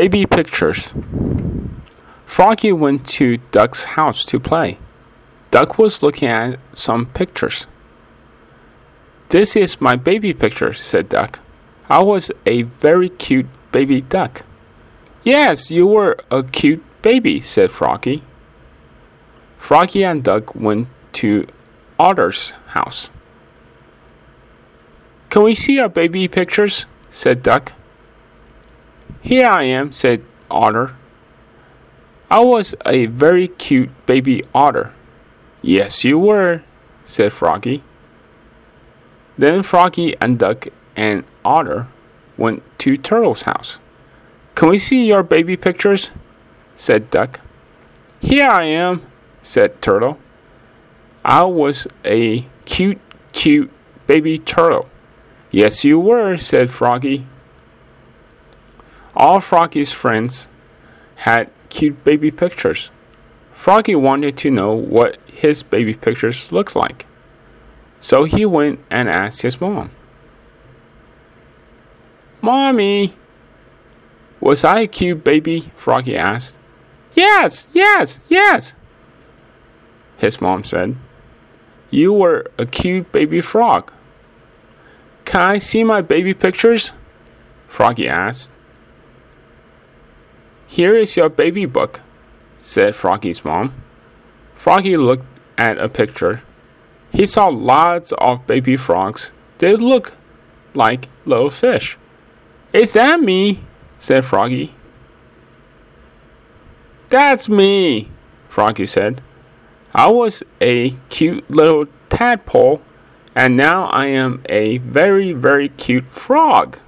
Baby pictures. Froggy went to Duck's house to play. Duck was looking at some pictures. This is my baby picture, said Duck. I was a very cute baby duck. Yes, you were a cute baby, said Froggy. Froggy and Duck went to Otter's house. Can we see our baby pictures? said Duck. Here I am, said Otter. I was a very cute baby otter. Yes, you were, said Froggy. Then Froggy and Duck and Otter went to Turtle's house. Can we see your baby pictures? said Duck. Here I am, said Turtle. I was a cute, cute baby turtle. Yes, you were, said Froggy. All Froggy's friends had cute baby pictures. Froggy wanted to know what his baby pictures looked like. So he went and asked his mom. Mommy, was I a cute baby? Froggy asked. Yes, yes, yes, his mom said. You were a cute baby frog. Can I see my baby pictures? Froggy asked. Here is your baby book, said Froggy's mom. Froggy looked at a picture. He saw lots of baby frogs. They looked like little fish. Is that me? said Froggy. That's me, Froggy said. I was a cute little tadpole, and now I am a very, very cute frog.